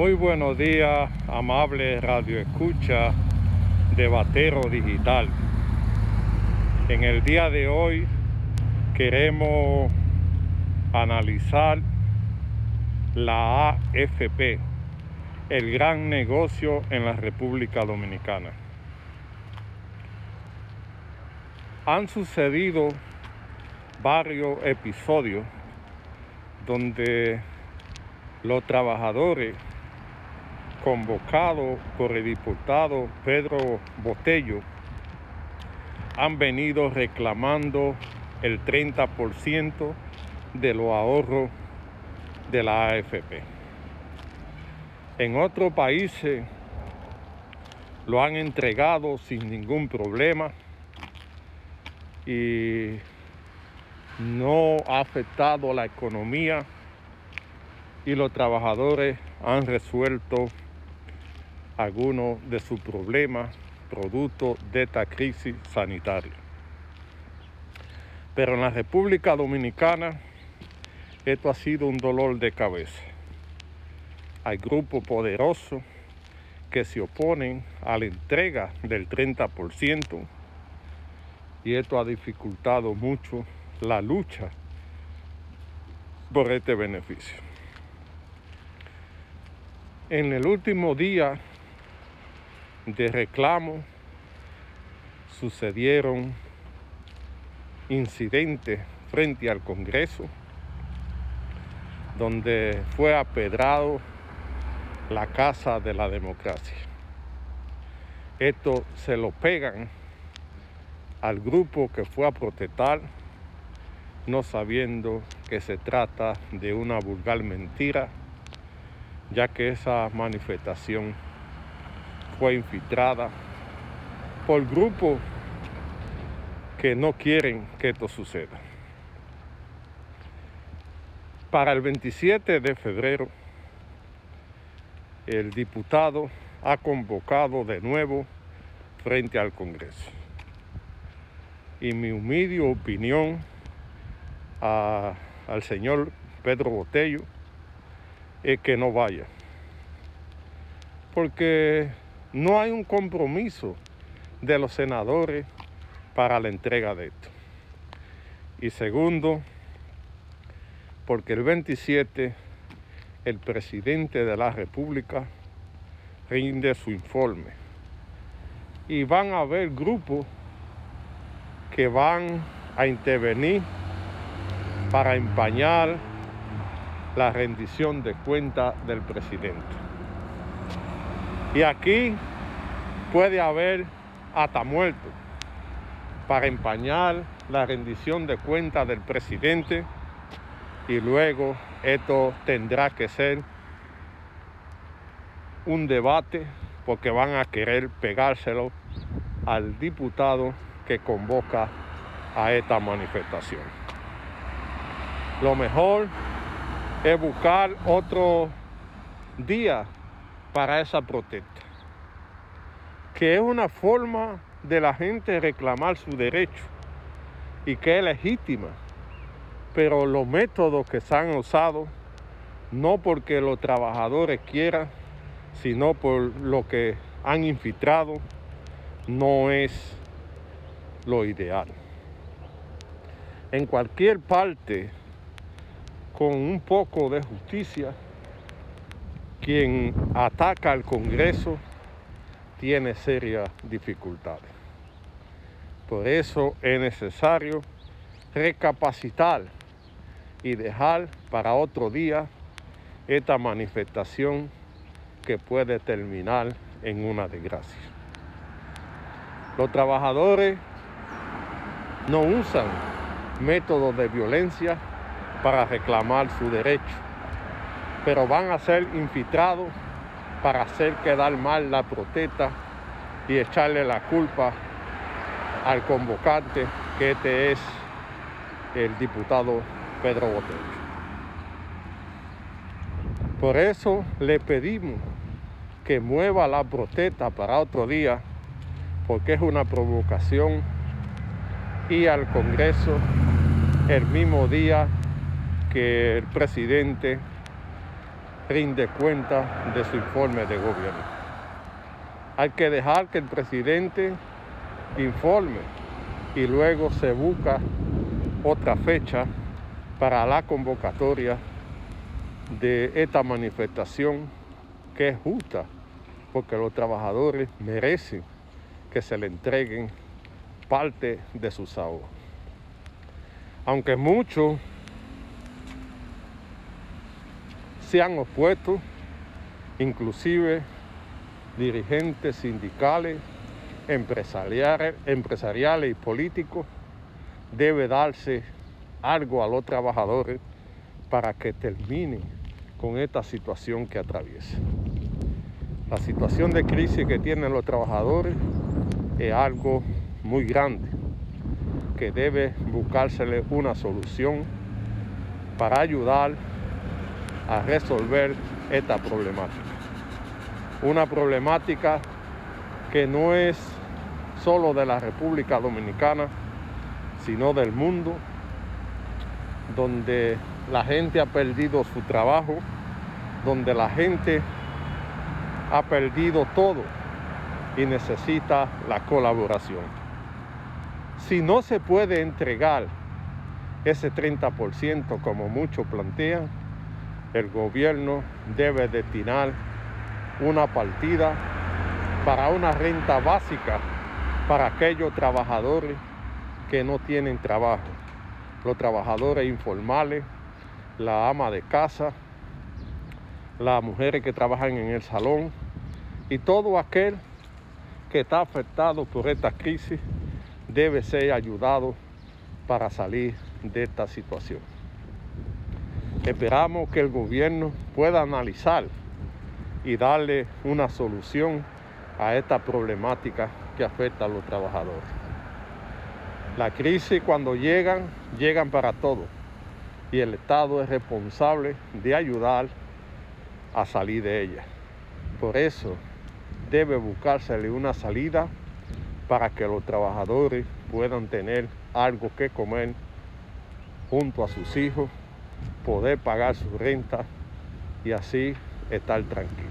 Muy buenos días, amable radio escucha de Batero Digital. En el día de hoy queremos analizar la AFP, el gran negocio en la República Dominicana. Han sucedido varios episodios donde los trabajadores convocados por el diputado Pedro Botello han venido reclamando el 30% de los ahorros de la AFP. En otros países lo han entregado sin ningún problema y no ha afectado la economía y los trabajadores han resuelto algunos de sus problemas producto de esta crisis sanitaria. Pero en la República Dominicana esto ha sido un dolor de cabeza. Hay grupos poderosos que se oponen a la entrega del 30% y esto ha dificultado mucho la lucha por este beneficio. En el último día de reclamo sucedieron incidentes frente al Congreso donde fue apedrado la casa de la democracia. Esto se lo pegan al grupo que fue a protestar, no sabiendo que se trata de una vulgar mentira, ya que esa manifestación fue infiltrada por grupos que no quieren que esto suceda. Para el 27 de febrero, el diputado ha convocado de nuevo frente al Congreso. Y mi humilde opinión al señor Pedro Botello es que no vaya. Porque no hay un compromiso de los senadores para la entrega de esto. Y segundo, porque el 27 el presidente de la República rinde su informe. Y van a haber grupos que van a intervenir para empañar la rendición de cuentas del presidente. Y aquí puede haber hasta muerto para empañar la rendición de cuentas del presidente y luego esto tendrá que ser un debate porque van a querer pegárselo al diputado que convoca a esta manifestación. Lo mejor es buscar otro día para esa protesta, que es una forma de la gente reclamar su derecho y que es legítima, pero los métodos que se han usado, no porque los trabajadores quieran, sino por lo que han infiltrado, no es lo ideal. En cualquier parte, con un poco de justicia, quien ataca al Congreso tiene serias dificultades. Por eso es necesario recapacitar y dejar para otro día esta manifestación que puede terminar en una desgracia. Los trabajadores no usan métodos de violencia para reclamar su derecho pero van a ser infiltrados para hacer quedar mal la protesta y echarle la culpa al convocante, que este es el diputado Pedro Botello. Por eso le pedimos que mueva la protesta para otro día, porque es una provocación y al Congreso el mismo día que el presidente rinde cuenta de su informe de gobierno. Hay que dejar que el presidente informe y luego se busca otra fecha para la convocatoria de esta manifestación que es justa, porque los trabajadores merecen que se le entreguen parte de sus ahorros. Aunque muchos se han opuesto, inclusive dirigentes sindicales, empresariales, empresariales y políticos, debe darse algo a los trabajadores para que terminen con esta situación que atraviesa. La situación de crisis que tienen los trabajadores es algo muy grande que debe buscársele una solución para ayudar a resolver esta problemática. Una problemática que no es solo de la República Dominicana, sino del mundo, donde la gente ha perdido su trabajo, donde la gente ha perdido todo y necesita la colaboración. Si no se puede entregar ese 30% como muchos plantean, el gobierno debe destinar una partida para una renta básica para aquellos trabajadores que no tienen trabajo, los trabajadores informales, la ama de casa, las mujeres que trabajan en el salón y todo aquel que está afectado por esta crisis debe ser ayudado para salir de esta situación. Esperamos que el gobierno pueda analizar y darle una solución a esta problemática que afecta a los trabajadores. La crisis cuando llegan, llegan para todos y el Estado es responsable de ayudar a salir de ella. Por eso debe buscársele una salida para que los trabajadores puedan tener algo que comer junto a sus hijos, poder pagar su renta y así estar tranquilo.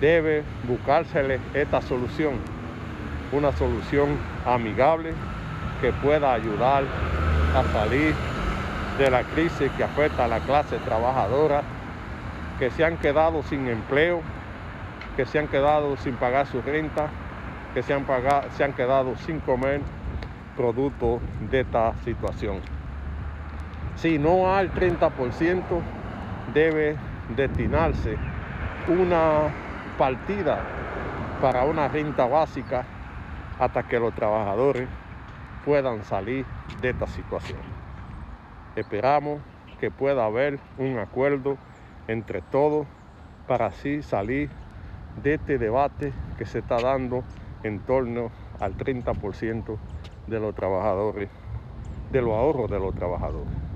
Debe buscársele esta solución, una solución amigable que pueda ayudar a salir de la crisis que afecta a la clase trabajadora, que se han quedado sin empleo, que se han quedado sin pagar su renta, que se han, pagado, se han quedado sin comer producto de esta situación. Si no hay 30%, debe destinarse una partida para una renta básica hasta que los trabajadores puedan salir de esta situación. Esperamos que pueda haber un acuerdo entre todos para así salir de este debate que se está dando en torno al 30% de los trabajadores, de los ahorros de los trabajadores.